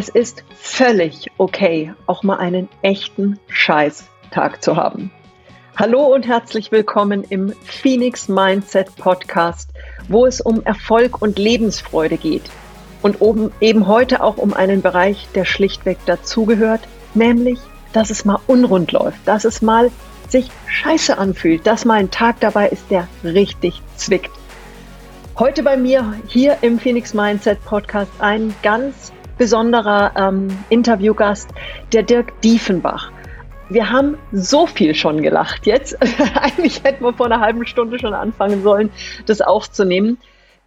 Es ist völlig okay, auch mal einen echten Scheiß-Tag zu haben. Hallo und herzlich willkommen im Phoenix Mindset Podcast, wo es um Erfolg und Lebensfreude geht. Und eben heute auch um einen Bereich, der schlichtweg dazugehört, nämlich, dass es mal unrund läuft, dass es mal sich scheiße anfühlt, dass mal ein Tag dabei ist, der richtig zwickt. Heute bei mir hier im Phoenix Mindset Podcast ein ganz besonderer ähm, Interviewgast, der Dirk Diefenbach. Wir haben so viel schon gelacht jetzt. Eigentlich hätten wir vor einer halben Stunde schon anfangen sollen, das aufzunehmen.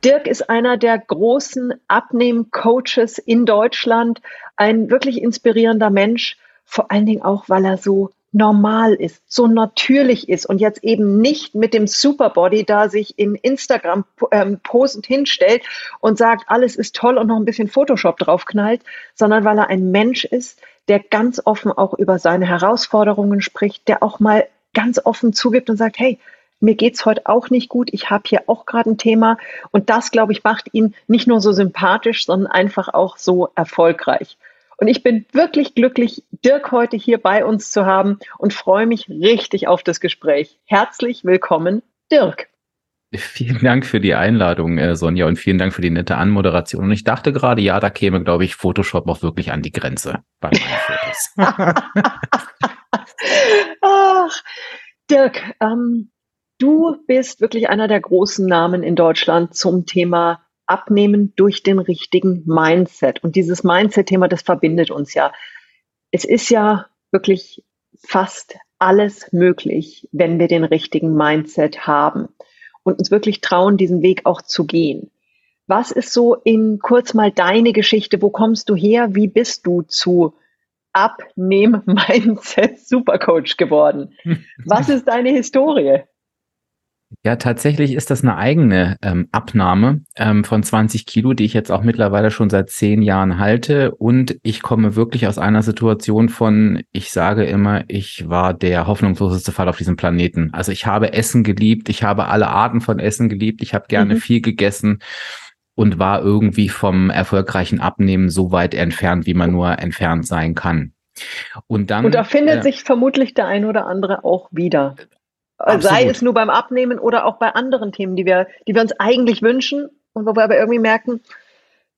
Dirk ist einer der großen Abnehm-Coaches in Deutschland, ein wirklich inspirierender Mensch, vor allen Dingen auch, weil er so normal ist, so natürlich ist und jetzt eben nicht mit dem Superbody da sich in Instagram ähm, posend hinstellt und sagt, alles ist toll und noch ein bisschen Photoshop draufknallt, sondern weil er ein Mensch ist, der ganz offen auch über seine Herausforderungen spricht, der auch mal ganz offen zugibt und sagt, hey, mir geht's heute auch nicht gut, ich habe hier auch gerade ein Thema und das, glaube ich, macht ihn nicht nur so sympathisch, sondern einfach auch so erfolgreich. Und ich bin wirklich glücklich, Dirk heute hier bei uns zu haben und freue mich richtig auf das Gespräch. Herzlich willkommen, Dirk. Vielen Dank für die Einladung, äh, Sonja, und vielen Dank für die nette Anmoderation. Und ich dachte gerade, ja, da käme, glaube ich, Photoshop auch wirklich an die Grenze bei meinen Fotos. Ach, Dirk, ähm, du bist wirklich einer der großen Namen in Deutschland zum Thema Abnehmen durch den richtigen Mindset. Und dieses Mindset-Thema, das verbindet uns ja. Es ist ja wirklich fast alles möglich, wenn wir den richtigen Mindset haben und uns wirklich trauen, diesen Weg auch zu gehen. Was ist so in kurz mal deine Geschichte? Wo kommst du her? Wie bist du zu Abnehm-Mindset Supercoach geworden? Was ist deine Historie? Ja, tatsächlich ist das eine eigene ähm, Abnahme ähm, von 20 Kilo, die ich jetzt auch mittlerweile schon seit zehn Jahren halte. Und ich komme wirklich aus einer Situation von, ich sage immer, ich war der hoffnungsloseste Fall auf diesem Planeten. Also ich habe Essen geliebt, ich habe alle Arten von Essen geliebt, ich habe gerne mhm. viel gegessen und war irgendwie vom erfolgreichen Abnehmen so weit entfernt, wie man nur entfernt sein kann. Und dann. Und da findet äh, sich vermutlich der ein oder andere auch wieder. Absolut. Sei es nur beim Abnehmen oder auch bei anderen Themen, die wir, die wir uns eigentlich wünschen und wo wir aber irgendwie merken,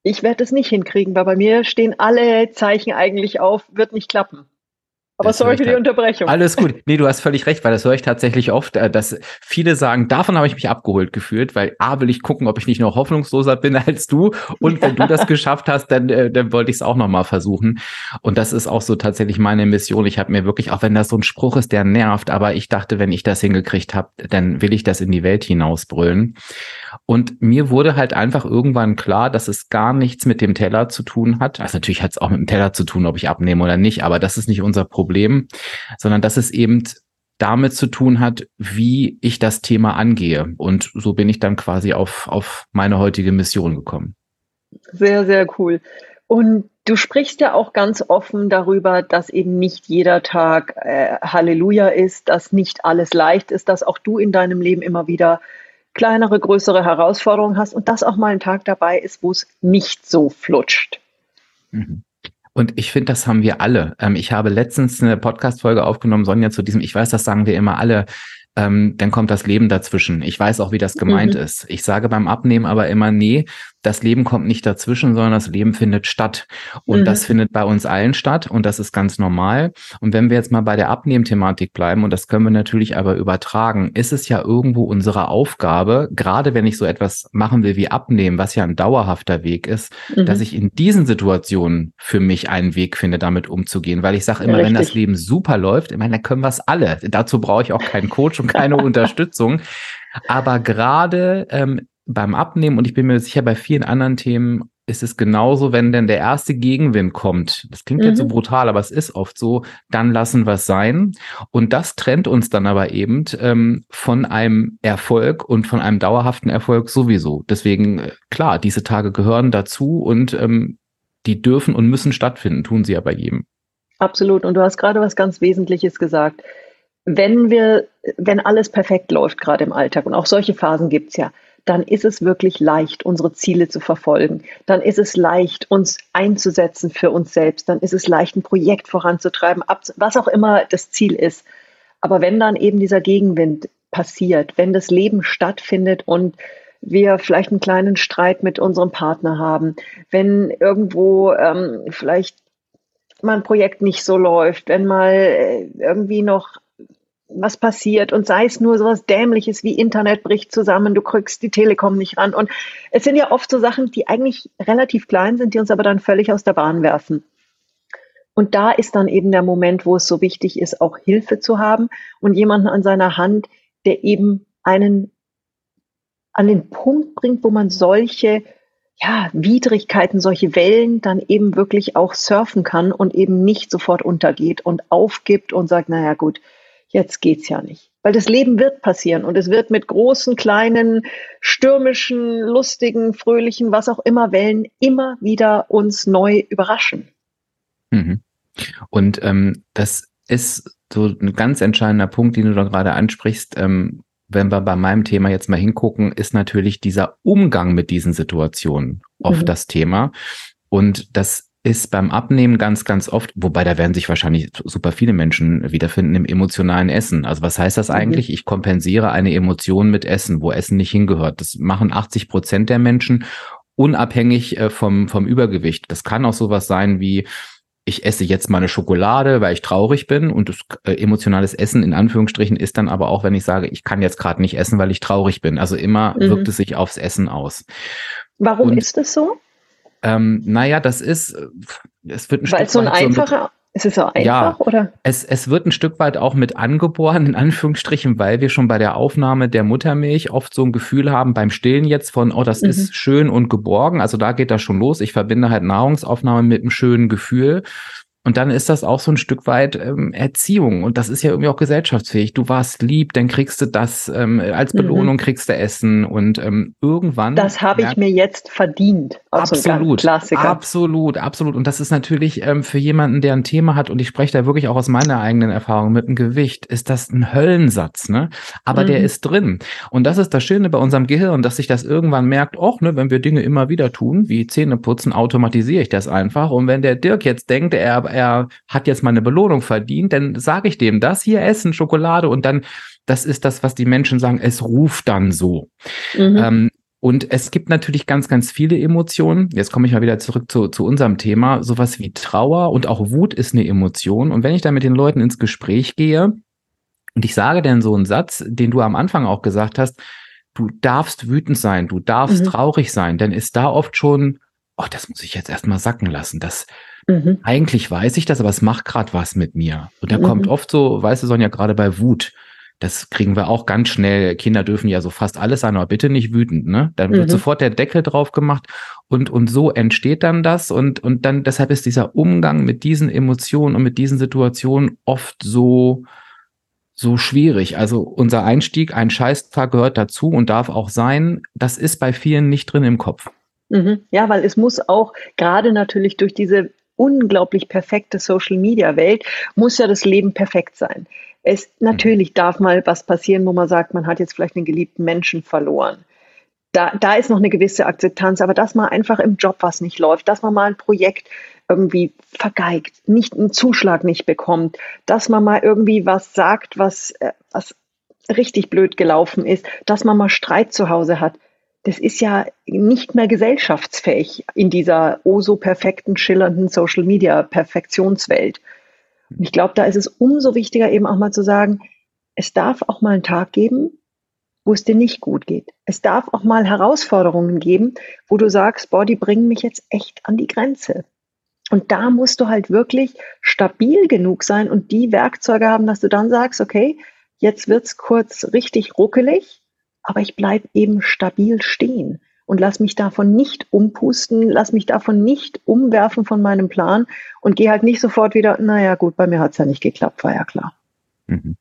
ich werde es nicht hinkriegen, weil bei mir stehen alle Zeichen eigentlich auf, wird nicht klappen. Aber das sorry für die Unterbrechung. Alles gut. Nee, du hast völlig recht, weil das höre ich tatsächlich oft, äh, dass viele sagen, davon habe ich mich abgeholt gefühlt, weil A, will ich gucken, ob ich nicht noch hoffnungsloser bin als du. Und wenn du das geschafft hast, dann, äh, dann wollte ich es auch nochmal versuchen. Und das ist auch so tatsächlich meine Mission. Ich habe mir wirklich, auch wenn das so ein Spruch ist, der nervt, aber ich dachte, wenn ich das hingekriegt habe, dann will ich das in die Welt hinausbrüllen. Und mir wurde halt einfach irgendwann klar, dass es gar nichts mit dem Teller zu tun hat. Also natürlich hat es auch mit dem Teller zu tun, ob ich abnehme oder nicht, aber das ist nicht unser Problem. Problem, sondern dass es eben damit zu tun hat, wie ich das Thema angehe. Und so bin ich dann quasi auf, auf meine heutige Mission gekommen. Sehr, sehr cool. Und du sprichst ja auch ganz offen darüber, dass eben nicht jeder Tag äh, Halleluja ist, dass nicht alles leicht ist, dass auch du in deinem Leben immer wieder kleinere, größere Herausforderungen hast und dass auch mal ein Tag dabei ist, wo es nicht so flutscht. Mhm. Und ich finde, das haben wir alle. Ähm, ich habe letztens eine Podcast-Folge aufgenommen, Sonja, zu diesem, ich weiß, das sagen wir immer alle, ähm, dann kommt das Leben dazwischen. Ich weiß auch, wie das gemeint mhm. ist. Ich sage beim Abnehmen aber immer, nee, das Leben kommt nicht dazwischen, sondern das Leben findet statt. Und mhm. das findet bei uns allen statt und das ist ganz normal. Und wenn wir jetzt mal bei der Abnehmthematik bleiben, und das können wir natürlich aber übertragen, ist es ja irgendwo unsere Aufgabe, gerade wenn ich so etwas machen will wie abnehmen, was ja ein dauerhafter Weg ist, mhm. dass ich in diesen Situationen für mich einen Weg finde, damit umzugehen. Weil ich sage immer, ja, wenn das Leben super läuft, ich meine, dann können wir es alle. Dazu brauche ich auch keinen Coach und keine Unterstützung. Aber gerade ähm, beim Abnehmen und ich bin mir sicher, bei vielen anderen Themen ist es genauso, wenn denn der erste Gegenwind kommt. Das klingt mhm. jetzt so mhm. brutal, aber es ist oft so, dann lassen wir es sein. Und das trennt uns dann aber eben ähm, von einem Erfolg und von einem dauerhaften Erfolg sowieso. Deswegen, äh, klar, diese Tage gehören dazu und ähm, die dürfen und müssen stattfinden, tun sie ja bei jedem. Absolut. Und du hast gerade was ganz Wesentliches gesagt. Wenn wir, wenn alles perfekt läuft, gerade im Alltag, und auch solche Phasen gibt's ja, dann ist es wirklich leicht, unsere Ziele zu verfolgen. Dann ist es leicht, uns einzusetzen für uns selbst. Dann ist es leicht, ein Projekt voranzutreiben, was auch immer das Ziel ist. Aber wenn dann eben dieser Gegenwind passiert, wenn das Leben stattfindet und wir vielleicht einen kleinen Streit mit unserem Partner haben, wenn irgendwo ähm, vielleicht mal ein Projekt nicht so läuft, wenn mal äh, irgendwie noch was passiert und sei es nur so was Dämliches wie Internet bricht zusammen, du kriegst die Telekom nicht ran. Und es sind ja oft so Sachen, die eigentlich relativ klein sind, die uns aber dann völlig aus der Bahn werfen. Und da ist dann eben der Moment, wo es so wichtig ist, auch Hilfe zu haben und jemanden an seiner Hand, der eben einen an den Punkt bringt, wo man solche ja, Widrigkeiten, solche Wellen dann eben wirklich auch surfen kann und eben nicht sofort untergeht und aufgibt und sagt, naja gut, jetzt geht's ja nicht. Weil das Leben wird passieren und es wird mit großen, kleinen, stürmischen, lustigen, fröhlichen, was auch immer Wellen immer wieder uns neu überraschen. Mhm. Und ähm, das ist so ein ganz entscheidender Punkt, den du da gerade ansprichst. Ähm, wenn wir bei meinem Thema jetzt mal hingucken, ist natürlich dieser Umgang mit diesen Situationen oft mhm. das Thema. Und das ist beim Abnehmen ganz, ganz oft, wobei da werden sich wahrscheinlich super viele Menschen wiederfinden im emotionalen Essen. Also was heißt das mhm. eigentlich? Ich kompensiere eine Emotion mit Essen, wo Essen nicht hingehört. Das machen 80 Prozent der Menschen unabhängig äh, vom, vom Übergewicht. Das kann auch sowas sein wie, ich esse jetzt mal eine Schokolade, weil ich traurig bin und das äh, emotionales Essen in Anführungsstrichen ist dann aber auch, wenn ich sage, ich kann jetzt gerade nicht essen, weil ich traurig bin. Also immer mhm. wirkt es sich aufs Essen aus. Warum und, ist das so? Ähm, naja, das ist, äh, es wird ein Weil Stück so ein einfacher, ist es so einfach, ja, oder? Es, es wird ein Stück weit auch mit angeboren, in Anführungsstrichen, weil wir schon bei der Aufnahme der Muttermilch oft so ein Gefühl haben beim Stillen jetzt von, oh, das mhm. ist schön und geborgen. Also da geht das schon los. Ich verbinde halt Nahrungsaufnahme mit einem schönen Gefühl. Und dann ist das auch so ein Stück weit ähm, Erziehung. Und das ist ja irgendwie auch gesellschaftsfähig. Du warst lieb, dann kriegst du das, ähm, als mhm. Belohnung mhm. kriegst du Essen. Und ähm, irgendwann. Das habe ich mir jetzt verdient. Absolut. So Klassiker. Absolut, absolut. Und das ist natürlich ähm, für jemanden, der ein Thema hat, und ich spreche da wirklich auch aus meiner eigenen Erfahrung mit dem Gewicht, ist das ein Höllensatz, ne? Aber mhm. der ist drin. Und das ist das Schöne bei unserem Gehirn, dass sich das irgendwann merkt, auch, ne, wenn wir Dinge immer wieder tun, wie Zähne putzen, automatisiere ich das einfach. Und wenn der Dirk jetzt denkt, er er hat jetzt mal eine Belohnung verdient, dann sage ich dem das hier essen, Schokolade und dann, das ist das, was die Menschen sagen, es ruft dann so. Mhm. Ähm, und es gibt natürlich ganz, ganz viele Emotionen. Jetzt komme ich mal wieder zurück zu, zu unserem Thema. Sowas wie Trauer und auch Wut ist eine Emotion. Und wenn ich da mit den Leuten ins Gespräch gehe und ich sage dann so einen Satz, den du am Anfang auch gesagt hast, du darfst wütend sein, du darfst mhm. traurig sein, dann ist da oft schon, oh, das muss ich jetzt erstmal sacken lassen. Das, Mhm. Eigentlich weiß ich das, aber es macht gerade was mit mir. Und da mhm. kommt oft so, weißt du, Sonja, gerade bei Wut, das kriegen wir auch ganz schnell. Kinder dürfen ja so fast alles sein, aber bitte nicht wütend, ne? Dann wird mhm. sofort der Deckel drauf gemacht und, und so entsteht dann das und, und dann, deshalb ist dieser Umgang mit diesen Emotionen und mit diesen Situationen oft so, so schwierig. Also unser Einstieg, ein Scheißtag gehört dazu und darf auch sein. Das ist bei vielen nicht drin im Kopf. Mhm. Ja, weil es muss auch gerade natürlich durch diese unglaublich perfekte Social Media Welt muss ja das Leben perfekt sein. Es natürlich darf mal was passieren, wo man sagt, man hat jetzt vielleicht einen geliebten Menschen verloren. Da, da ist noch eine gewisse Akzeptanz, aber dass man einfach im Job was nicht läuft, dass man mal ein Projekt irgendwie vergeigt, nicht einen Zuschlag nicht bekommt, dass man mal irgendwie was sagt, was, äh, was richtig blöd gelaufen ist, dass man mal Streit zu Hause hat das ist ja nicht mehr gesellschaftsfähig in dieser oh so perfekten, schillernden Social Media Perfektionswelt. Und ich glaube, da ist es umso wichtiger, eben auch mal zu sagen, es darf auch mal einen Tag geben, wo es dir nicht gut geht. Es darf auch mal Herausforderungen geben, wo du sagst, boah, die bringen mich jetzt echt an die Grenze. Und da musst du halt wirklich stabil genug sein und die Werkzeuge haben, dass du dann sagst, okay, jetzt wird's kurz richtig ruckelig aber ich bleibe eben stabil stehen und lass mich davon nicht umpusten, lass mich davon nicht umwerfen von meinem Plan und gehe halt nicht sofort wieder, naja gut, bei mir hat es ja nicht geklappt, war ja klar. Mhm.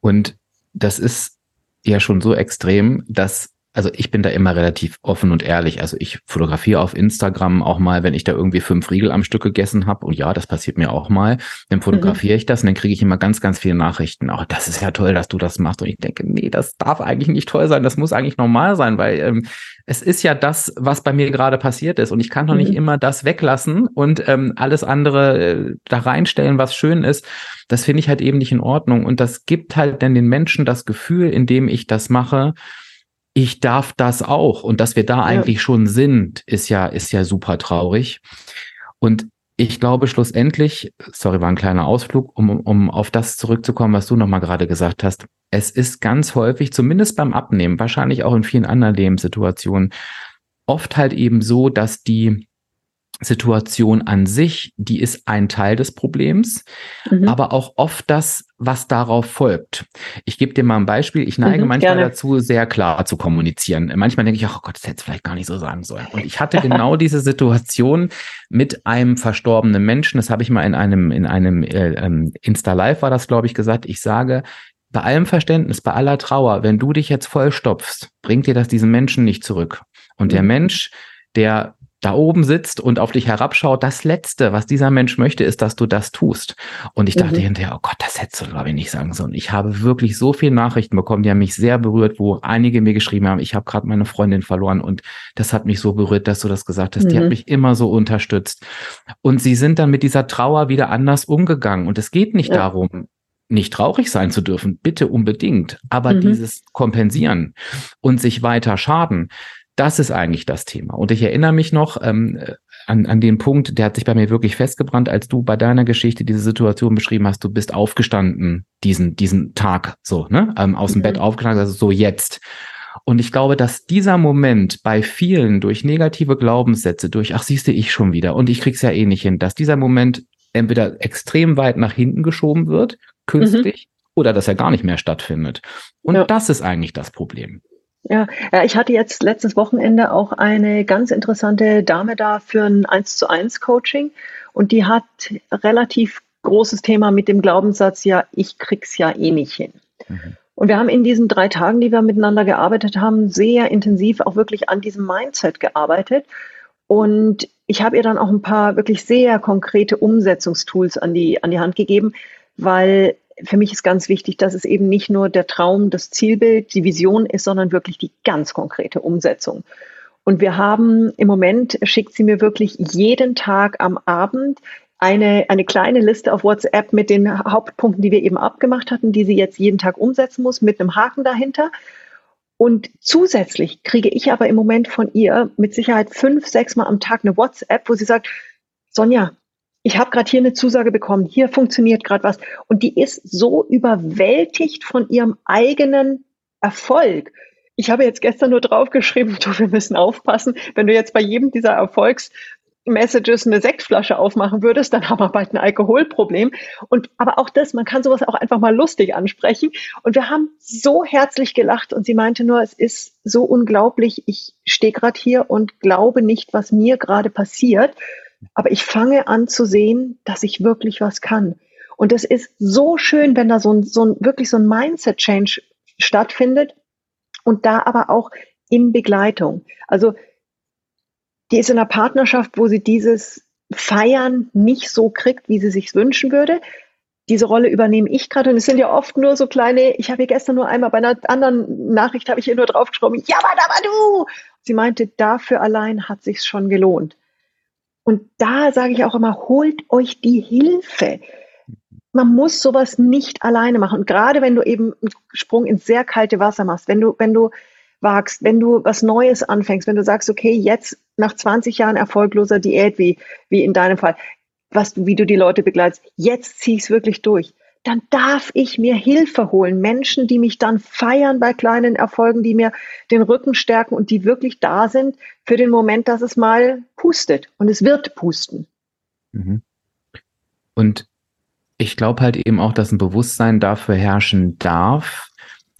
Und das ist ja schon so extrem, dass also ich bin da immer relativ offen und ehrlich. Also ich fotografiere auf Instagram auch mal, wenn ich da irgendwie fünf Riegel am Stück gegessen habe. Und ja, das passiert mir auch mal. Dann fotografiere mhm. ich das und dann kriege ich immer ganz, ganz viele Nachrichten. Oh, das ist ja toll, dass du das machst. Und ich denke, nee, das darf eigentlich nicht toll sein. Das muss eigentlich normal sein, weil ähm, es ist ja das, was bei mir gerade passiert ist. Und ich kann doch nicht mhm. immer das weglassen und ähm, alles andere äh, da reinstellen, was schön ist. Das finde ich halt eben nicht in Ordnung. Und das gibt halt dann den Menschen das Gefühl, indem ich das mache, ich darf das auch. Und dass wir da ja. eigentlich schon sind, ist ja, ist ja super traurig. Und ich glaube schlussendlich, sorry, war ein kleiner Ausflug, um, um auf das zurückzukommen, was du nochmal gerade gesagt hast. Es ist ganz häufig, zumindest beim Abnehmen, wahrscheinlich auch in vielen anderen Lebenssituationen, oft halt eben so, dass die Situation an sich, die ist ein Teil des Problems, mhm. aber auch oft das, was darauf folgt. Ich gebe dir mal ein Beispiel. Ich neige mhm, manchmal gerne. dazu, sehr klar zu kommunizieren. Manchmal denke ich, oh Gott, das hätte ich vielleicht gar nicht so sagen sollen. Und ich hatte genau diese Situation mit einem verstorbenen Menschen. Das habe ich mal in einem, in einem äh, ähm, Insta-Live war das, glaube ich, gesagt. Ich sage, bei allem Verständnis, bei aller Trauer, wenn du dich jetzt vollstopfst, bringt dir das diesen Menschen nicht zurück. Und mhm. der Mensch, der da oben sitzt und auf dich herabschaut, das Letzte, was dieser Mensch möchte, ist, dass du das tust. Und ich dachte mhm. hinterher, oh Gott, das hättest du, glaube ich, nicht sagen sollen. Ich habe wirklich so viele Nachrichten bekommen, die haben mich sehr berührt, wo einige mir geschrieben haben, ich habe gerade meine Freundin verloren und das hat mich so berührt, dass du das gesagt hast. Mhm. Die hat mhm. mich immer so unterstützt. Und sie sind dann mit dieser Trauer wieder anders umgegangen. Und es geht nicht ja. darum, nicht traurig sein zu dürfen, bitte unbedingt, aber mhm. dieses Kompensieren und sich weiter schaden, das ist eigentlich das Thema. Und ich erinnere mich noch ähm, an, an den Punkt, der hat sich bei mir wirklich festgebrannt, als du bei deiner Geschichte diese Situation beschrieben hast, du bist aufgestanden diesen, diesen Tag so, ne? Ähm, aus dem mhm. Bett aufgestanden, also so jetzt. Und ich glaube, dass dieser Moment bei vielen durch negative Glaubenssätze, durch, ach, siehste ich schon wieder und ich krieg's ja eh nicht hin, dass dieser Moment entweder extrem weit nach hinten geschoben wird, künstlich, mhm. oder dass er gar nicht mehr stattfindet. Und ja. das ist eigentlich das Problem. Ja, ja, ich hatte jetzt letztes Wochenende auch eine ganz interessante Dame da für ein 1 zu 1 Coaching und die hat relativ großes Thema mit dem Glaubenssatz, ja, ich krieg's ja eh nicht hin. Mhm. Und wir haben in diesen drei Tagen, die wir miteinander gearbeitet haben, sehr intensiv auch wirklich an diesem Mindset gearbeitet. Und ich habe ihr dann auch ein paar wirklich sehr konkrete Umsetzungstools an die, an die Hand gegeben, weil für mich ist ganz wichtig, dass es eben nicht nur der Traum, das Zielbild, die Vision ist, sondern wirklich die ganz konkrete Umsetzung. Und wir haben im Moment, schickt sie mir wirklich jeden Tag am Abend eine, eine kleine Liste auf WhatsApp mit den Hauptpunkten, die wir eben abgemacht hatten, die sie jetzt jeden Tag umsetzen muss, mit einem Haken dahinter. Und zusätzlich kriege ich aber im Moment von ihr mit Sicherheit fünf, sechs Mal am Tag eine WhatsApp, wo sie sagt, Sonja, ich habe gerade hier eine Zusage bekommen, hier funktioniert gerade was. Und die ist so überwältigt von ihrem eigenen Erfolg. Ich habe jetzt gestern nur draufgeschrieben, du, wir müssen aufpassen, wenn du jetzt bei jedem dieser Erfolgsmessages eine Sektflasche aufmachen würdest, dann haben wir bald ein Alkoholproblem. Und aber auch das, man kann sowas auch einfach mal lustig ansprechen. Und wir haben so herzlich gelacht und sie meinte nur, es ist so unglaublich. Ich stehe gerade hier und glaube nicht, was mir gerade passiert. Aber ich fange an zu sehen, dass ich wirklich was kann. Und es ist so schön, wenn da so ein, so ein wirklich so ein Mindset-Change stattfindet und da aber auch in Begleitung. Also die ist in einer Partnerschaft, wo sie dieses Feiern nicht so kriegt, wie sie sich wünschen würde. Diese Rolle übernehme ich gerade und es sind ja oft nur so kleine, ich habe hier gestern nur einmal bei einer anderen Nachricht habe ich hier nur draufgeschrieben, ja, aber du. Sie meinte, dafür allein hat sich's schon gelohnt. Und da sage ich auch immer, holt euch die Hilfe. Man muss sowas nicht alleine machen. Und gerade wenn du eben einen Sprung ins sehr kalte Wasser machst, wenn du, wenn du wagst, wenn du was Neues anfängst, wenn du sagst, okay, jetzt nach 20 Jahren erfolgloser Diät, wie, wie in deinem Fall, was wie du die Leute begleitest, jetzt zieh ich es wirklich durch dann darf ich mir Hilfe holen. Menschen, die mich dann feiern bei kleinen Erfolgen, die mir den Rücken stärken und die wirklich da sind für den Moment, dass es mal pustet. Und es wird pusten. Mhm. Und ich glaube halt eben auch, dass ein Bewusstsein dafür herrschen darf,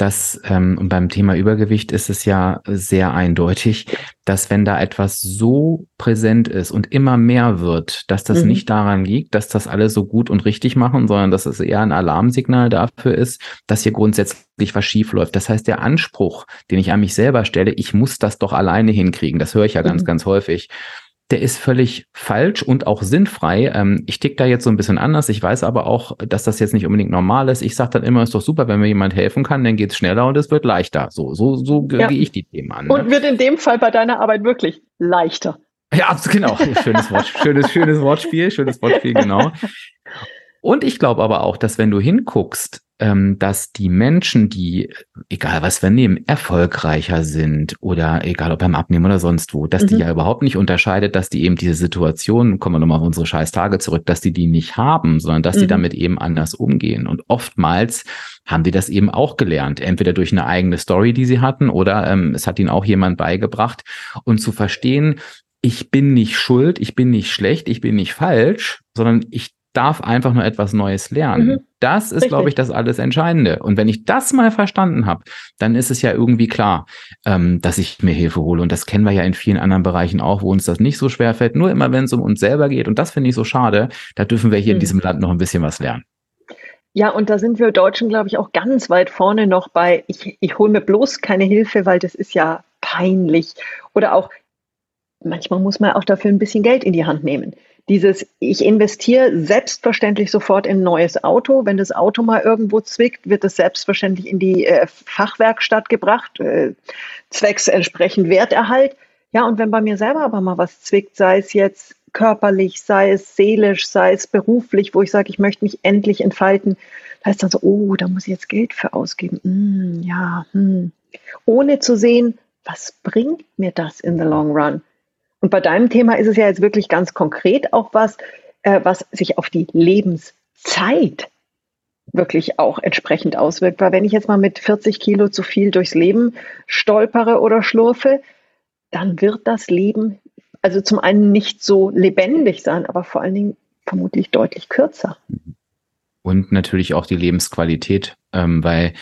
dass, ähm, und beim Thema Übergewicht ist es ja sehr eindeutig, dass wenn da etwas so präsent ist und immer mehr wird, dass das mhm. nicht daran liegt, dass das alle so gut und richtig machen, sondern dass es eher ein Alarmsignal dafür ist, dass hier grundsätzlich was schief läuft. Das heißt, der Anspruch, den ich an mich selber stelle, ich muss das doch alleine hinkriegen, das höre ich ja ganz, mhm. ganz häufig der ist völlig falsch und auch sinnfrei. Ähm, ich tick da jetzt so ein bisschen anders. Ich weiß aber auch, dass das jetzt nicht unbedingt normal ist. Ich sage dann immer, ist doch super, wenn mir jemand helfen kann, dann geht's schneller und es wird leichter. So, so, so ja. gehe ich die Themen an. Ne? Und wird in dem Fall bei deiner Arbeit wirklich leichter. Ja, genau. Schönes Wort, schönes, schönes Wortspiel, schönes Wortspiel, genau. Und ich glaube aber auch, dass wenn du hinguckst, dass die Menschen, die, egal was wir nehmen, erfolgreicher sind oder egal ob beim Abnehmen oder sonst wo, dass mhm. die ja überhaupt nicht unterscheidet, dass die eben diese Situation, kommen wir nochmal auf unsere scheiß Tage zurück, dass die die nicht haben, sondern dass mhm. die damit eben anders umgehen. Und oftmals haben die das eben auch gelernt, entweder durch eine eigene Story, die sie hatten, oder ähm, es hat ihnen auch jemand beigebracht. Und zu verstehen, ich bin nicht schuld, ich bin nicht schlecht, ich bin nicht falsch, sondern ich darf einfach nur etwas Neues lernen. Mhm. Das ist, glaube ich, das alles Entscheidende. Und wenn ich das mal verstanden habe, dann ist es ja irgendwie klar, ähm, dass ich mir Hilfe hole. Und das kennen wir ja in vielen anderen Bereichen auch, wo uns das nicht so schwer fällt. Nur immer, wenn es um uns selber geht. Und das finde ich so schade. Da dürfen wir hier mhm. in diesem Land noch ein bisschen was lernen. Ja, und da sind wir Deutschen, glaube ich, auch ganz weit vorne noch bei, ich, ich hole mir bloß keine Hilfe, weil das ist ja peinlich. Oder auch, manchmal muss man auch dafür ein bisschen Geld in die Hand nehmen. Dieses, ich investiere selbstverständlich sofort in ein neues Auto. Wenn das Auto mal irgendwo zwickt, wird es selbstverständlich in die äh, Fachwerkstatt gebracht, äh, zwecks entsprechend Werterhalt. Ja, und wenn bei mir selber aber mal was zwickt, sei es jetzt körperlich, sei es seelisch, sei es beruflich, wo ich sage, ich möchte mich endlich entfalten, da ist dann so, oh, da muss ich jetzt Geld für ausgeben. Mm, ja, hm. ohne zu sehen, was bringt mir das in the long run? Und bei deinem Thema ist es ja jetzt wirklich ganz konkret auch was, äh, was sich auf die Lebenszeit wirklich auch entsprechend auswirkt. Weil wenn ich jetzt mal mit 40 Kilo zu viel durchs Leben stolpere oder schlurfe, dann wird das Leben also zum einen nicht so lebendig sein, aber vor allen Dingen vermutlich deutlich kürzer. Und natürlich auch die Lebensqualität, ähm, weil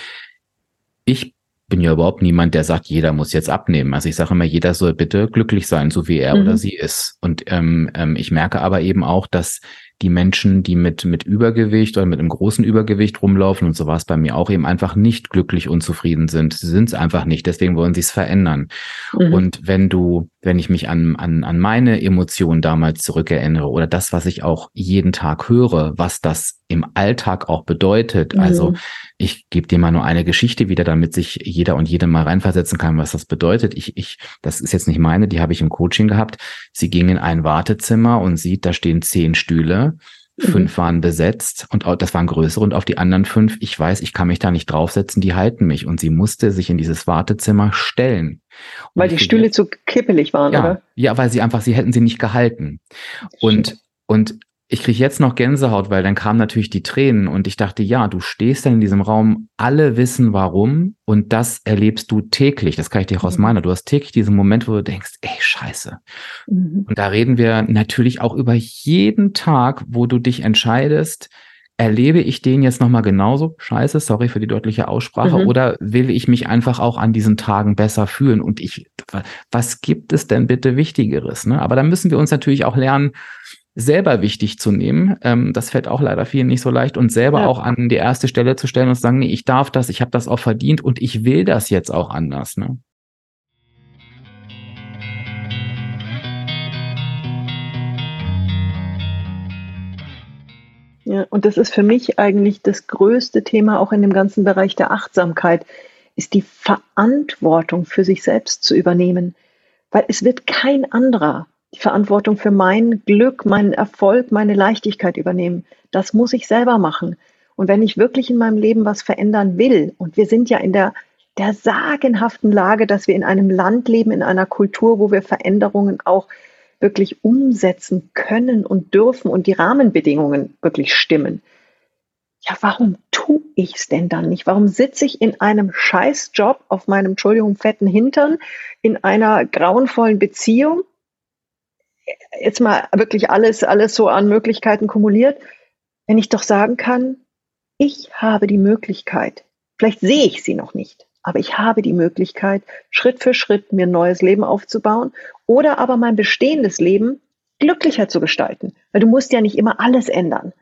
ich bin ja überhaupt niemand, der sagt, jeder muss jetzt abnehmen. Also ich sage immer, jeder soll bitte glücklich sein, so wie er mhm. oder sie ist. Und ähm, ähm, ich merke aber eben auch, dass die Menschen, die mit, mit Übergewicht oder mit einem großen Übergewicht rumlaufen, und so war es bei mir auch, eben einfach nicht glücklich und zufrieden sind. Sie sind es einfach nicht, deswegen wollen sie es verändern. Mhm. Und wenn du, wenn ich mich an, an, an meine Emotionen damals zurückerinnere oder das, was ich auch jeden Tag höre, was das im Alltag auch bedeutet, mhm. also ich gebe dir mal nur eine Geschichte wieder, damit sich jeder und jede mal reinversetzen kann, was das bedeutet. Ich, ich, das ist jetzt nicht meine, die habe ich im Coaching gehabt. Sie ging in ein Wartezimmer und sieht, da stehen zehn Stühle. Mhm. Fünf waren besetzt und das waren größere und auf die anderen fünf, ich weiß, ich kann mich da nicht draufsetzen, die halten mich. Und sie musste sich in dieses Wartezimmer stellen. Und weil die Stühle zu kippelig waren, ja, oder? Ja, weil sie einfach, sie hätten sie nicht gehalten. Und, und ich kriege jetzt noch Gänsehaut, weil dann kamen natürlich die Tränen und ich dachte, ja, du stehst dann in diesem Raum, alle wissen warum und das erlebst du täglich. Das kann ich dir auch aus mhm. meiner. Du hast täglich diesen Moment, wo du denkst, ey, scheiße. Mhm. Und da reden wir natürlich auch über jeden Tag, wo du dich entscheidest, erlebe ich den jetzt nochmal genauso? Scheiße, sorry für die deutliche Aussprache. Mhm. Oder will ich mich einfach auch an diesen Tagen besser fühlen? Und ich, was gibt es denn bitte Wichtigeres? Ne? Aber da müssen wir uns natürlich auch lernen, selber wichtig zu nehmen. Ähm, das fällt auch leider vielen nicht so leicht und selber ja. auch an die erste Stelle zu stellen und zu sagen, nee, ich darf das, ich habe das auch verdient und ich will das jetzt auch anders. Ne? Ja, und das ist für mich eigentlich das größte Thema auch in dem ganzen Bereich der Achtsamkeit, ist die Verantwortung für sich selbst zu übernehmen. Weil es wird kein anderer Verantwortung für mein Glück, meinen Erfolg, meine Leichtigkeit übernehmen. Das muss ich selber machen. Und wenn ich wirklich in meinem Leben was verändern will, und wir sind ja in der, der sagenhaften Lage, dass wir in einem Land leben, in einer Kultur, wo wir Veränderungen auch wirklich umsetzen können und dürfen und die Rahmenbedingungen wirklich stimmen. Ja, warum tue ich es denn dann nicht? Warum sitze ich in einem Scheißjob auf meinem, Entschuldigung, fetten Hintern, in einer grauenvollen Beziehung jetzt mal wirklich alles, alles so an Möglichkeiten kumuliert, wenn ich doch sagen kann, ich habe die Möglichkeit, Vielleicht sehe ich sie noch nicht, aber ich habe die Möglichkeit, Schritt für Schritt mir ein neues Leben aufzubauen oder aber mein bestehendes Leben glücklicher zu gestalten. Weil du musst ja nicht immer alles ändern.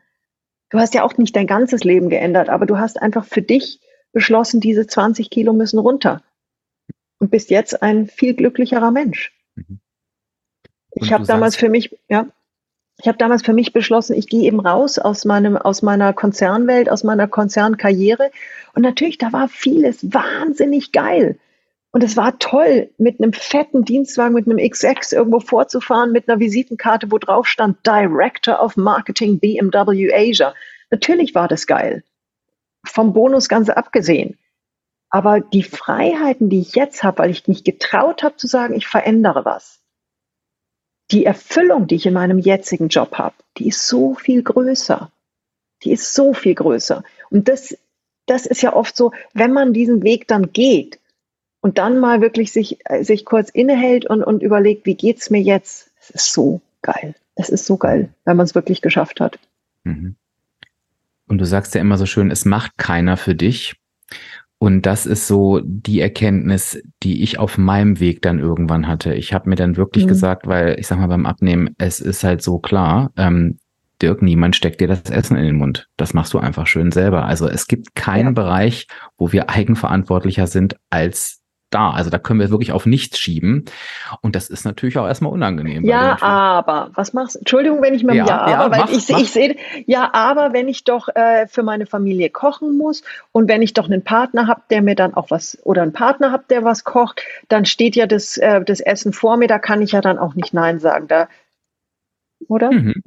Du hast ja auch nicht dein ganzes Leben geändert, aber du hast einfach für dich beschlossen, diese 20 Kilo müssen runter. Und bist jetzt ein viel glücklicherer Mensch. Mhm. Ich habe damals für mich, ja, ich habe damals für mich beschlossen, ich gehe eben raus aus meinem, aus meiner Konzernwelt, aus meiner Konzernkarriere. Und natürlich, da war vieles wahnsinnig geil. Und es war toll, mit einem fetten Dienstwagen, mit einem XX irgendwo vorzufahren, mit einer Visitenkarte, wo drauf stand Director of Marketing BMW Asia. Natürlich war das geil. Vom Bonus ganz abgesehen. Aber die Freiheiten, die ich jetzt habe, weil ich mich getraut habe zu sagen, ich verändere was, die Erfüllung, die ich in meinem jetzigen Job habe, die ist so viel größer. Die ist so viel größer. Und das, das ist ja oft so, wenn man diesen Weg dann geht und dann mal wirklich sich, sich kurz innehält und, und überlegt, wie geht's mir jetzt? Es ist so geil. Es ist so geil, wenn man es wirklich geschafft hat. Mhm. Und du sagst ja immer so schön, es macht keiner für dich. Und das ist so die Erkenntnis, die ich auf meinem Weg dann irgendwann hatte. Ich habe mir dann wirklich mhm. gesagt, weil ich sag mal beim Abnehmen, es ist halt so klar, ähm, Dirk, niemand steckt dir das Essen in den Mund. Das machst du einfach schön selber. Also es gibt keinen ja. Bereich, wo wir eigenverantwortlicher sind als da. Also da können wir wirklich auf nichts schieben. Und das ist natürlich auch erstmal unangenehm. Ja, aber was machst du? Entschuldigung, wenn ich mit ja, ja, ja aber, weil ich, ich sehe, ja, aber wenn ich doch äh, für meine Familie kochen muss und wenn ich doch einen Partner habe, der mir dann auch was oder einen Partner habe, der was kocht, dann steht ja das, äh, das Essen vor mir, da kann ich ja dann auch nicht Nein sagen. Da, oder? Mhm.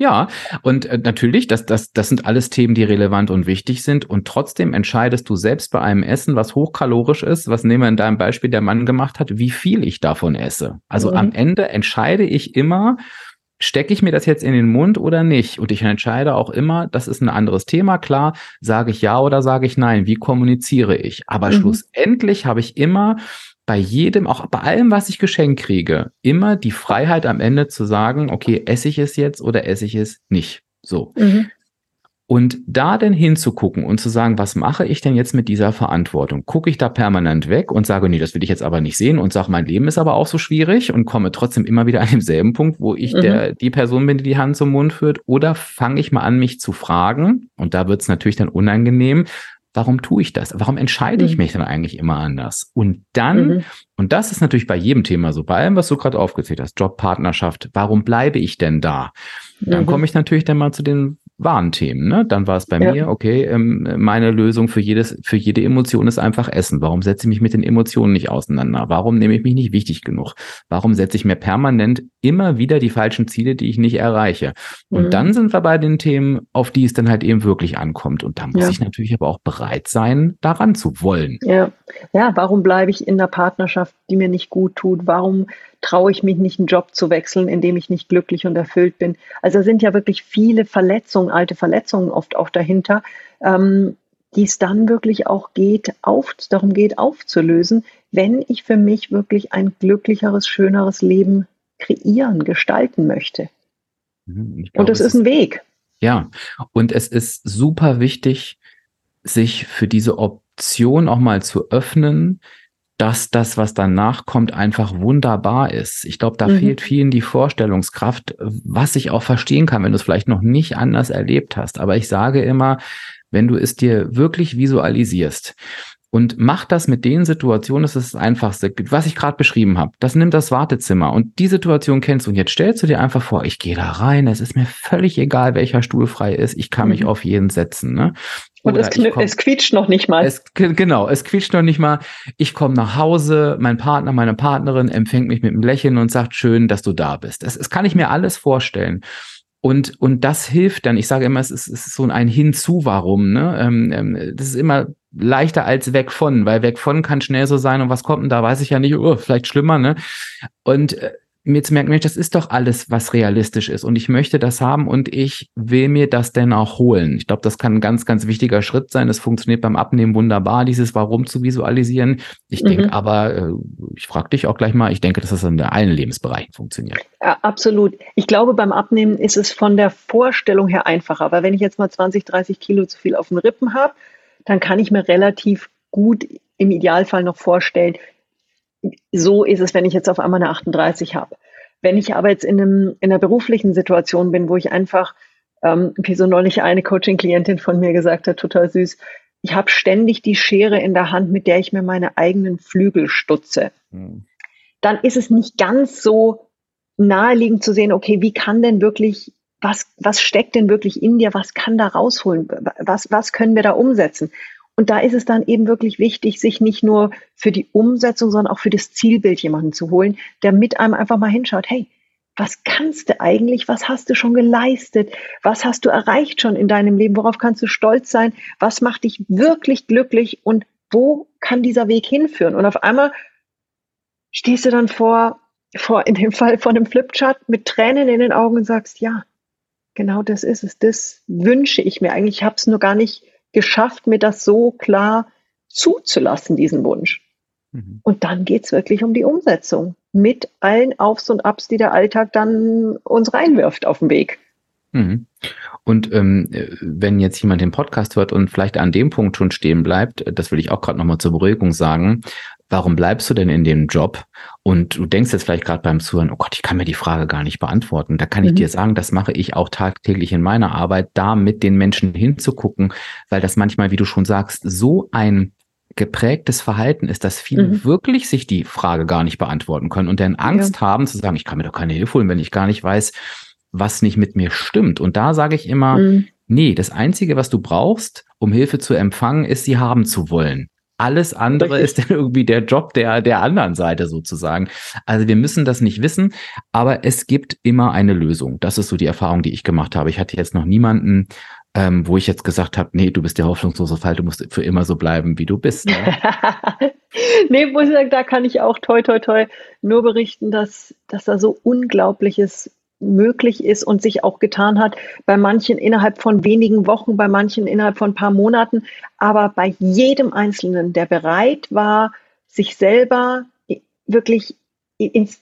Ja, und äh, natürlich, das, das, das sind alles Themen, die relevant und wichtig sind. Und trotzdem entscheidest du selbst bei einem Essen, was hochkalorisch ist, was nehmen wir in deinem Beispiel der Mann gemacht hat, wie viel ich davon esse. Also mhm. am Ende entscheide ich immer, stecke ich mir das jetzt in den Mund oder nicht? Und ich entscheide auch immer, das ist ein anderes Thema. Klar, sage ich ja oder sage ich nein? Wie kommuniziere ich? Aber mhm. schlussendlich habe ich immer bei jedem, auch bei allem, was ich geschenkt kriege, immer die Freiheit am Ende zu sagen, okay, esse ich es jetzt oder esse ich es nicht? So. Mhm. Und da denn hinzugucken und zu sagen, was mache ich denn jetzt mit dieser Verantwortung? Gucke ich da permanent weg und sage, nee, das will ich jetzt aber nicht sehen und sage, mein Leben ist aber auch so schwierig und komme trotzdem immer wieder an demselben Punkt, wo ich mhm. der, die Person bin, die die Hand zum Mund führt? Oder fange ich mal an, mich zu fragen? Und da wird es natürlich dann unangenehm warum tue ich das? Warum entscheide ich mhm. mich dann eigentlich immer anders? Und dann, mhm. und das ist natürlich bei jedem Thema so, bei allem, was du gerade aufgezählt hast, Job, Partnerschaft, warum bleibe ich denn da? Dann mhm. komme ich natürlich dann mal zu den wahren Themen. Ne? Dann war es bei ja. mir, okay, ähm, meine Lösung für jedes, für jede Emotion ist einfach Essen. Warum setze ich mich mit den Emotionen nicht auseinander? Warum nehme ich mich nicht wichtig genug? Warum setze ich mir permanent immer wieder die falschen Ziele, die ich nicht erreiche? Und mhm. dann sind wir bei den Themen, auf die es dann halt eben wirklich ankommt. Und da muss ja. ich natürlich aber auch bereit sein, daran zu wollen. Ja, ja. Warum bleibe ich in einer Partnerschaft, die mir nicht gut tut? Warum traue ich mich nicht, einen Job zu wechseln, in dem ich nicht glücklich und erfüllt bin. Also sind ja wirklich viele Verletzungen, alte Verletzungen oft auch dahinter, ähm, die es dann wirklich auch geht, auf, darum geht, aufzulösen, wenn ich für mich wirklich ein glücklicheres, schöneres Leben kreieren, gestalten möchte. Mhm, glaub, und es ist ein Weg. Ja, und es ist super wichtig, sich für diese Option auch mal zu öffnen, dass das, was danach kommt, einfach wunderbar ist. Ich glaube, da mhm. fehlt vielen die Vorstellungskraft, was ich auch verstehen kann, wenn du es vielleicht noch nicht anders erlebt hast. Aber ich sage immer, wenn du es dir wirklich visualisierst, und mach das mit den Situationen, das ist das Einfachste, was ich gerade beschrieben habe. Das nimmt das Wartezimmer und die Situation kennst du. Und jetzt stellst du dir einfach vor, ich gehe da rein, es ist mir völlig egal, welcher Stuhl frei ist, ich kann mich mhm. auf jeden setzen. Ne? Und es, komm, es, quietscht noch nicht mal. Es, genau, es quietscht noch nicht mal. Ich komme nach Hause, mein Partner, meine Partnerin empfängt mich mit einem Lächeln und sagt, schön, dass du da bist. Es, es kann ich mir alles vorstellen. Und, und das hilft dann. Ich sage immer, es ist, es ist so ein Hinzu, warum. Ne? Ähm, ähm, das ist immer leichter als weg von, weil weg von kann schnell so sein und was kommt denn da, weiß ich ja nicht, oh, vielleicht schlimmer. Ne? Und äh, mir zu merken, Mensch, das ist doch alles, was realistisch ist und ich möchte das haben und ich will mir das denn auch holen. Ich glaube, das kann ein ganz, ganz wichtiger Schritt sein. Das funktioniert beim Abnehmen wunderbar, dieses Warum zu visualisieren. Ich mhm. denke aber, äh, ich frage dich auch gleich mal, ich denke, dass das in allen Lebensbereichen funktioniert. Ja, absolut. Ich glaube, beim Abnehmen ist es von der Vorstellung her einfacher, weil wenn ich jetzt mal 20, 30 Kilo zu viel auf den Rippen habe, dann kann ich mir relativ gut im Idealfall noch vorstellen, so ist es, wenn ich jetzt auf einmal eine 38 habe. Wenn ich aber jetzt in, einem, in einer beruflichen Situation bin, wo ich einfach, ähm, wie so neulich eine Coaching-Klientin von mir gesagt hat, total süß, ich habe ständig die Schere in der Hand, mit der ich mir meine eigenen Flügel stutze. Mhm. Dann ist es nicht ganz so naheliegend zu sehen, okay, wie kann denn wirklich, was, was steckt denn wirklich in dir, was kann da rausholen, was, was können wir da umsetzen? Und da ist es dann eben wirklich wichtig, sich nicht nur für die Umsetzung, sondern auch für das Zielbild jemanden zu holen, der mit einem einfach mal hinschaut, hey, was kannst du eigentlich? Was hast du schon geleistet? Was hast du erreicht schon in deinem Leben? Worauf kannst du stolz sein? Was macht dich wirklich glücklich? Und wo kann dieser Weg hinführen? Und auf einmal stehst du dann vor, vor in dem Fall vor einem Flipchart mit Tränen in den Augen und sagst, ja, genau das ist es. Das wünsche ich mir eigentlich. Ich habe es nur gar nicht geschafft, mir das so klar zuzulassen, diesen Wunsch. Mhm. Und dann geht es wirklich um die Umsetzung mit allen Aufs und Abs, die der Alltag dann uns reinwirft auf den Weg. Mhm. Und ähm, wenn jetzt jemand den Podcast hört und vielleicht an dem Punkt schon stehen bleibt, das will ich auch gerade nochmal zur Beruhigung sagen, warum bleibst du denn in dem Job? Und du denkst jetzt vielleicht gerade beim Zuhören, oh Gott, ich kann mir die Frage gar nicht beantworten. Da kann mhm. ich dir sagen, das mache ich auch tagtäglich in meiner Arbeit, da mit den Menschen hinzugucken, weil das manchmal, wie du schon sagst, so ein geprägtes Verhalten ist, dass viele mhm. wirklich sich die Frage gar nicht beantworten können und dann Angst ja. haben zu sagen, ich kann mir doch keine Hilfe holen, wenn ich gar nicht weiß, was nicht mit mir stimmt. Und da sage ich immer, mhm. nee, das Einzige, was du brauchst, um Hilfe zu empfangen, ist, sie haben zu wollen. Alles andere Richtig. ist dann irgendwie der Job der, der anderen Seite sozusagen. Also wir müssen das nicht wissen, aber es gibt immer eine Lösung. Das ist so die Erfahrung, die ich gemacht habe. Ich hatte jetzt noch niemanden, ähm, wo ich jetzt gesagt habe, nee, du bist der hoffnungslose Fall, du musst für immer so bleiben, wie du bist. Ne? nee, muss ich sagen, da kann ich auch toi toi toi nur berichten, dass, dass da so unglaubliches möglich ist und sich auch getan hat, bei manchen innerhalb von wenigen Wochen, bei manchen innerhalb von ein paar Monaten, aber bei jedem Einzelnen, der bereit war, sich selber wirklich ins,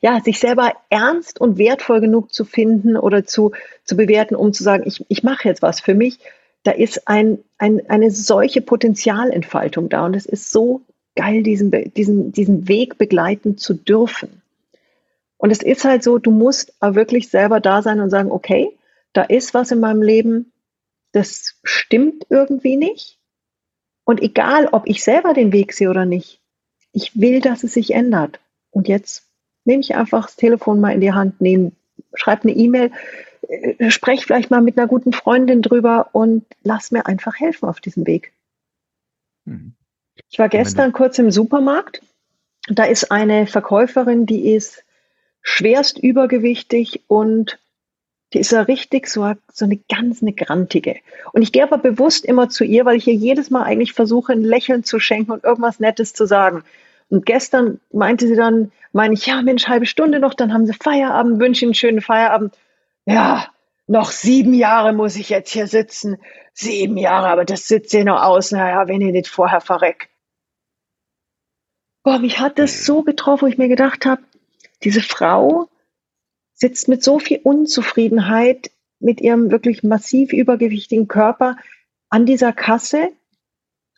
ja, sich selber ernst und wertvoll genug zu finden oder zu, zu bewerten, um zu sagen, ich, ich mache jetzt was für mich, da ist ein, ein, eine solche Potenzialentfaltung da und es ist so geil, diesen, diesen, diesen Weg begleiten zu dürfen. Und es ist halt so, du musst wirklich selber da sein und sagen, okay, da ist was in meinem Leben, das stimmt irgendwie nicht. Und egal, ob ich selber den Weg sehe oder nicht, ich will, dass es sich ändert. Und jetzt nehme ich einfach das Telefon mal in die Hand, nehme, schreibe eine E-Mail, äh, spreche vielleicht mal mit einer guten Freundin drüber und lass mir einfach helfen auf diesem Weg. Mhm. Ich war gestern kurz im Supermarkt. Da ist eine Verkäuferin, die ist schwerst übergewichtig und die ist ja richtig so, so eine ganz eine grantige. Und ich gehe aber bewusst immer zu ihr, weil ich ihr jedes Mal eigentlich versuche, ein Lächeln zu schenken und irgendwas Nettes zu sagen. Und gestern meinte sie dann, meine ich, ja, Mensch, halbe Stunde noch, dann haben sie Feierabend, wünsche Ihnen einen schönen Feierabend. Ja, noch sieben Jahre muss ich jetzt hier sitzen. Sieben Jahre, aber das sitzt ja noch aus. Naja, wenn ihr nicht vorher verreckt. Boah, mich hat das so getroffen, wo ich mir gedacht habe, diese Frau sitzt mit so viel Unzufriedenheit mit ihrem wirklich massiv übergewichtigen Körper an dieser Kasse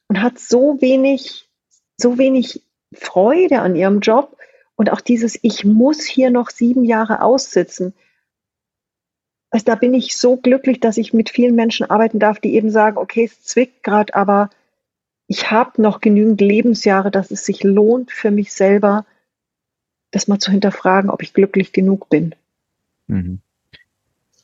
und hat so wenig, so wenig Freude an ihrem Job und auch dieses, ich muss hier noch sieben Jahre aussitzen. Also da bin ich so glücklich, dass ich mit vielen Menschen arbeiten darf, die eben sagen, okay, es zwickt gerade, aber ich habe noch genügend Lebensjahre, dass es sich lohnt für mich selber, das mal zu hinterfragen, ob ich glücklich genug bin. Mhm.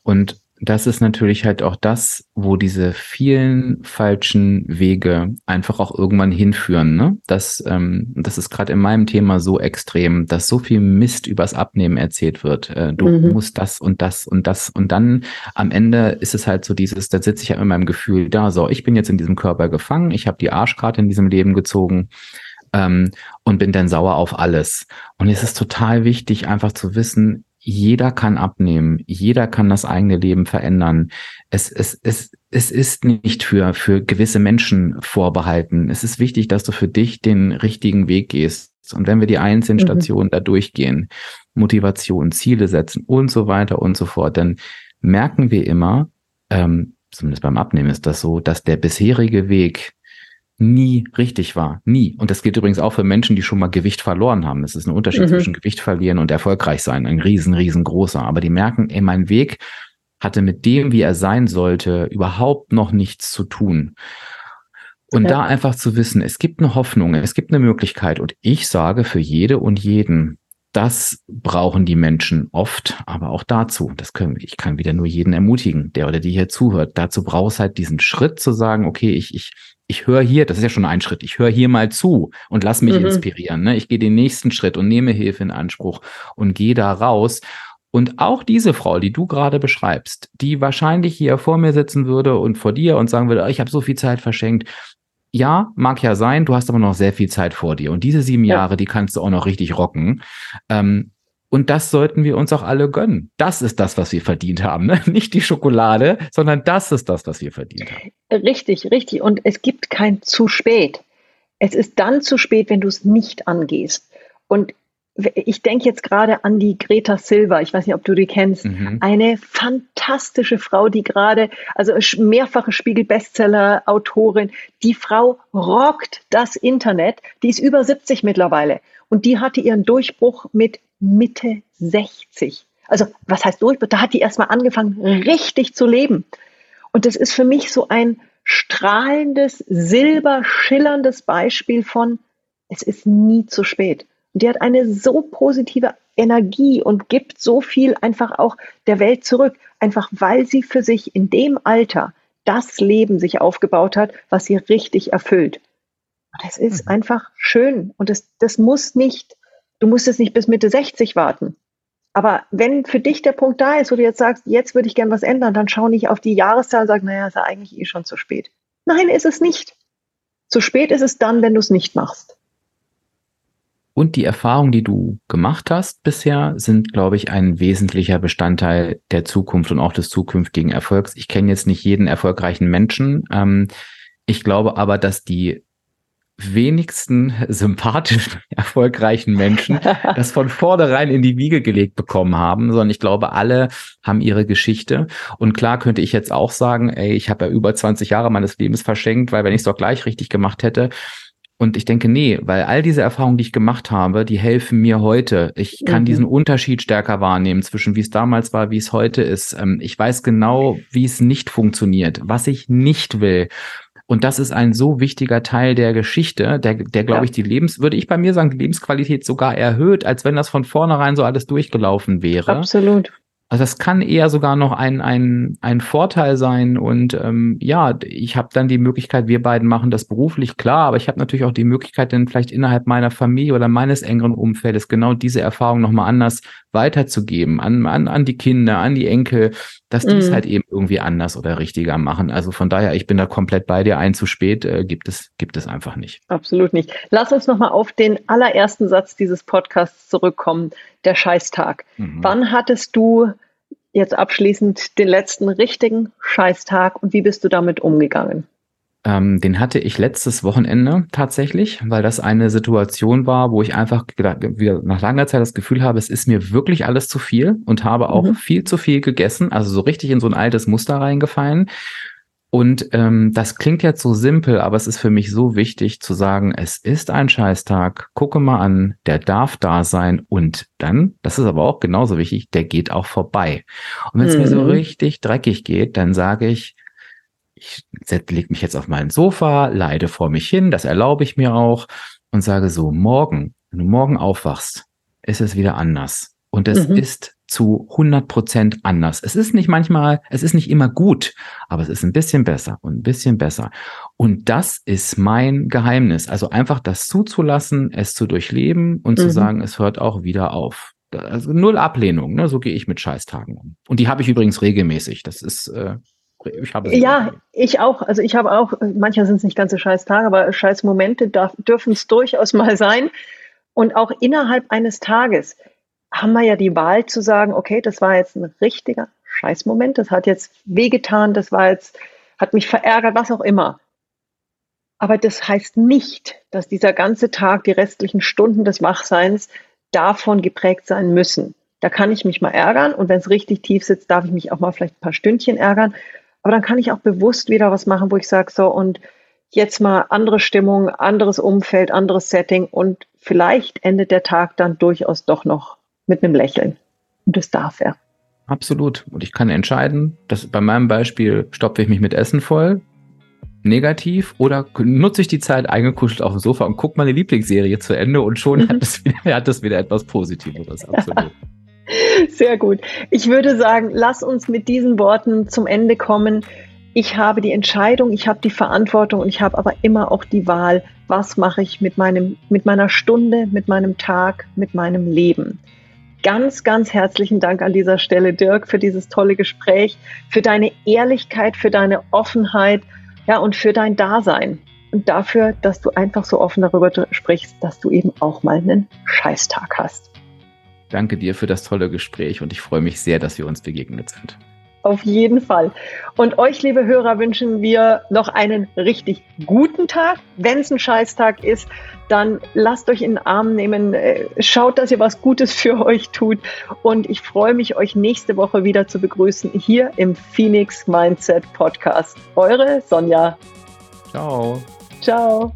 Und das ist natürlich halt auch das, wo diese vielen falschen Wege einfach auch irgendwann hinführen. Ne? Das, ähm, das ist gerade in meinem Thema so extrem, dass so viel Mist übers Abnehmen erzählt wird. Äh, du mhm. musst das und das und das. Und dann am Ende ist es halt so dieses, da sitze ich ja in meinem Gefühl da, so, ich bin jetzt in diesem Körper gefangen, ich habe die Arschkarte in diesem Leben gezogen ähm, und bin dann sauer auf alles. Und es ist total wichtig, einfach zu wissen, jeder kann abnehmen, jeder kann das eigene Leben verändern. Es, es, es, es ist nicht für, für gewisse Menschen vorbehalten. Es ist wichtig, dass du für dich den richtigen Weg gehst. Und wenn wir die einzelnen mhm. Stationen da durchgehen, Motivation, Ziele setzen und so weiter und so fort, dann merken wir immer, ähm, zumindest beim Abnehmen ist das so, dass der bisherige Weg nie richtig war. Nie. Und das gilt übrigens auch für Menschen, die schon mal Gewicht verloren haben. Es ist ein Unterschied mhm. zwischen Gewicht verlieren und erfolgreich sein. Ein riesen, riesengroßer. Aber die merken, ey, mein Weg hatte mit dem, wie er sein sollte, überhaupt noch nichts zu tun. Und ja. da einfach zu wissen, es gibt eine Hoffnung, es gibt eine Möglichkeit. Und ich sage für jede und jeden, das brauchen die Menschen oft, aber auch dazu, das können ich kann wieder nur jeden ermutigen, der oder die hier zuhört. Dazu brauchst halt diesen Schritt zu sagen, okay, ich, ich, ich höre hier, das ist ja schon ein Schritt, ich höre hier mal zu und lass mich mhm. inspirieren. Ne? Ich gehe den nächsten Schritt und nehme Hilfe in Anspruch und gehe da raus. Und auch diese Frau, die du gerade beschreibst, die wahrscheinlich hier vor mir sitzen würde und vor dir und sagen würde, ich habe so viel Zeit verschenkt, ja, mag ja sein, du hast aber noch sehr viel Zeit vor dir. Und diese sieben ja. Jahre, die kannst du auch noch richtig rocken. Ähm, und das sollten wir uns auch alle gönnen. Das ist das, was wir verdient haben. Ne? Nicht die Schokolade, sondern das ist das, was wir verdient haben. Richtig, richtig. Und es gibt kein zu spät. Es ist dann zu spät, wenn du es nicht angehst. Und ich denke jetzt gerade an die Greta Silva, ich weiß nicht, ob du die kennst, mhm. eine fantastische Frau, die gerade, also mehrfache Spiegel-Bestseller-Autorin, die Frau rockt das Internet, die ist über 70 mittlerweile und die hatte ihren Durchbruch mit Mitte 60. Also was heißt Durchbruch? Da hat die erstmal angefangen, richtig zu leben. Und das ist für mich so ein strahlendes, silberschillerndes Beispiel von, es ist nie zu spät. Und die hat eine so positive Energie und gibt so viel einfach auch der Welt zurück, einfach weil sie für sich in dem Alter das Leben sich aufgebaut hat, was sie richtig erfüllt. Und das ist mhm. einfach schön und das, das muss nicht, du musst es nicht bis Mitte 60 warten. Aber wenn für dich der Punkt da ist, wo du jetzt sagst, jetzt würde ich gern was ändern, dann schau nicht auf die Jahreszahl und sag, naja, ist ja eigentlich eh schon zu spät. Nein, ist es nicht. Zu spät ist es dann, wenn du es nicht machst. Und die Erfahrungen, die du gemacht hast bisher, sind, glaube ich, ein wesentlicher Bestandteil der Zukunft und auch des zukünftigen Erfolgs. Ich kenne jetzt nicht jeden erfolgreichen Menschen. Ähm, ich glaube aber, dass die wenigsten sympathischen, erfolgreichen Menschen das von vornherein in die Wiege gelegt bekommen haben, sondern ich glaube, alle haben ihre Geschichte. Und klar könnte ich jetzt auch sagen, ey, ich habe ja über 20 Jahre meines Lebens verschenkt, weil wenn ich es doch gleich richtig gemacht hätte, und ich denke, nee, weil all diese Erfahrungen, die ich gemacht habe, die helfen mir heute. Ich kann mhm. diesen Unterschied stärker wahrnehmen zwischen wie es damals war, wie es heute ist. Ähm, ich weiß genau, wie es nicht funktioniert, was ich nicht will. Und das ist ein so wichtiger Teil der Geschichte, der, der glaube ja. ich, die Lebens, würde ich bei mir sagen, die Lebensqualität sogar erhöht, als wenn das von vornherein so alles durchgelaufen wäre. Absolut. Also das kann eher sogar noch ein, ein, ein Vorteil sein. Und ähm, ja, ich habe dann die Möglichkeit, wir beiden machen das beruflich, klar, aber ich habe natürlich auch die Möglichkeit, dann vielleicht innerhalb meiner Familie oder meines engeren Umfeldes genau diese Erfahrung nochmal anders weiterzugeben, an, an, an die Kinder, an die Enkel, dass die es mhm. halt eben irgendwie anders oder richtiger machen. Also von daher, ich bin da komplett bei dir. Ein zu spät äh, gibt es, gibt es einfach nicht. Absolut nicht. Lass uns nochmal auf den allerersten Satz dieses Podcasts zurückkommen der Scheißtag. Mhm. Wann hattest du jetzt abschließend den letzten richtigen Scheißtag und wie bist du damit umgegangen? Ähm, den hatte ich letztes Wochenende tatsächlich, weil das eine Situation war, wo ich einfach wieder nach langer Zeit das Gefühl habe, es ist mir wirklich alles zu viel und habe auch mhm. viel zu viel gegessen, also so richtig in so ein altes Muster reingefallen. Und ähm, das klingt jetzt so simpel, aber es ist für mich so wichtig zu sagen, es ist ein Scheißtag, gucke mal an, der darf da sein und dann, das ist aber auch genauso wichtig, der geht auch vorbei. Und wenn es mhm. mir so mhm. richtig dreckig geht, dann sage ich, ich lege mich jetzt auf mein Sofa, leide vor mich hin, das erlaube ich mir auch und sage so, morgen, wenn du morgen aufwachst, ist es wieder anders. Und es mhm. ist zu 100 Prozent anders. Es ist nicht manchmal, es ist nicht immer gut, aber es ist ein bisschen besser und ein bisschen besser. Und das ist mein Geheimnis. Also einfach das zuzulassen, es zu durchleben und mhm. zu sagen, es hört auch wieder auf. Also null Ablehnung, ne? so gehe ich mit Scheißtagen um. Und die habe ich übrigens regelmäßig. Das ist, äh, ich habe ja, ich auch. Also ich habe auch, manchmal sind es nicht ganze Scheißtage, aber Scheißmomente dürfen es durchaus mal sein. Und auch innerhalb eines Tages haben wir ja die Wahl zu sagen, okay, das war jetzt ein richtiger Scheißmoment, das hat jetzt wehgetan, das war jetzt, hat mich verärgert, was auch immer. Aber das heißt nicht, dass dieser ganze Tag, die restlichen Stunden des Wachseins davon geprägt sein müssen. Da kann ich mich mal ärgern und wenn es richtig tief sitzt, darf ich mich auch mal vielleicht ein paar Stündchen ärgern. Aber dann kann ich auch bewusst wieder was machen, wo ich sage, so, und jetzt mal andere Stimmung, anderes Umfeld, anderes Setting und vielleicht endet der Tag dann durchaus doch noch mit einem Lächeln. Und das darf er. Absolut. Und ich kann entscheiden, dass bei meinem Beispiel stopfe ich mich mit Essen voll, negativ, oder nutze ich die Zeit eingekuschelt auf dem Sofa und gucke meine Lieblingsserie zu Ende und schon hat es wieder, hat es wieder etwas Positiveres. Absolut. Sehr gut. Ich würde sagen, lass uns mit diesen Worten zum Ende kommen. Ich habe die Entscheidung, ich habe die Verantwortung und ich habe aber immer auch die Wahl, was mache ich mit meinem, mit meiner Stunde, mit meinem Tag, mit meinem Leben. Ganz, ganz herzlichen Dank an dieser Stelle, Dirk, für dieses tolle Gespräch, für deine Ehrlichkeit, für deine Offenheit, ja, und für dein Dasein. Und dafür, dass du einfach so offen darüber sprichst, dass du eben auch mal einen Scheißtag hast. Danke dir für das tolle Gespräch und ich freue mich sehr, dass wir uns begegnet sind. Auf jeden Fall. Und euch, liebe Hörer, wünschen wir noch einen richtig guten Tag. Wenn es ein Scheißtag ist, dann lasst euch in den Arm nehmen. Äh, schaut, dass ihr was Gutes für euch tut. Und ich freue mich, euch nächste Woche wieder zu begrüßen hier im Phoenix Mindset Podcast. Eure Sonja. Ciao. Ciao.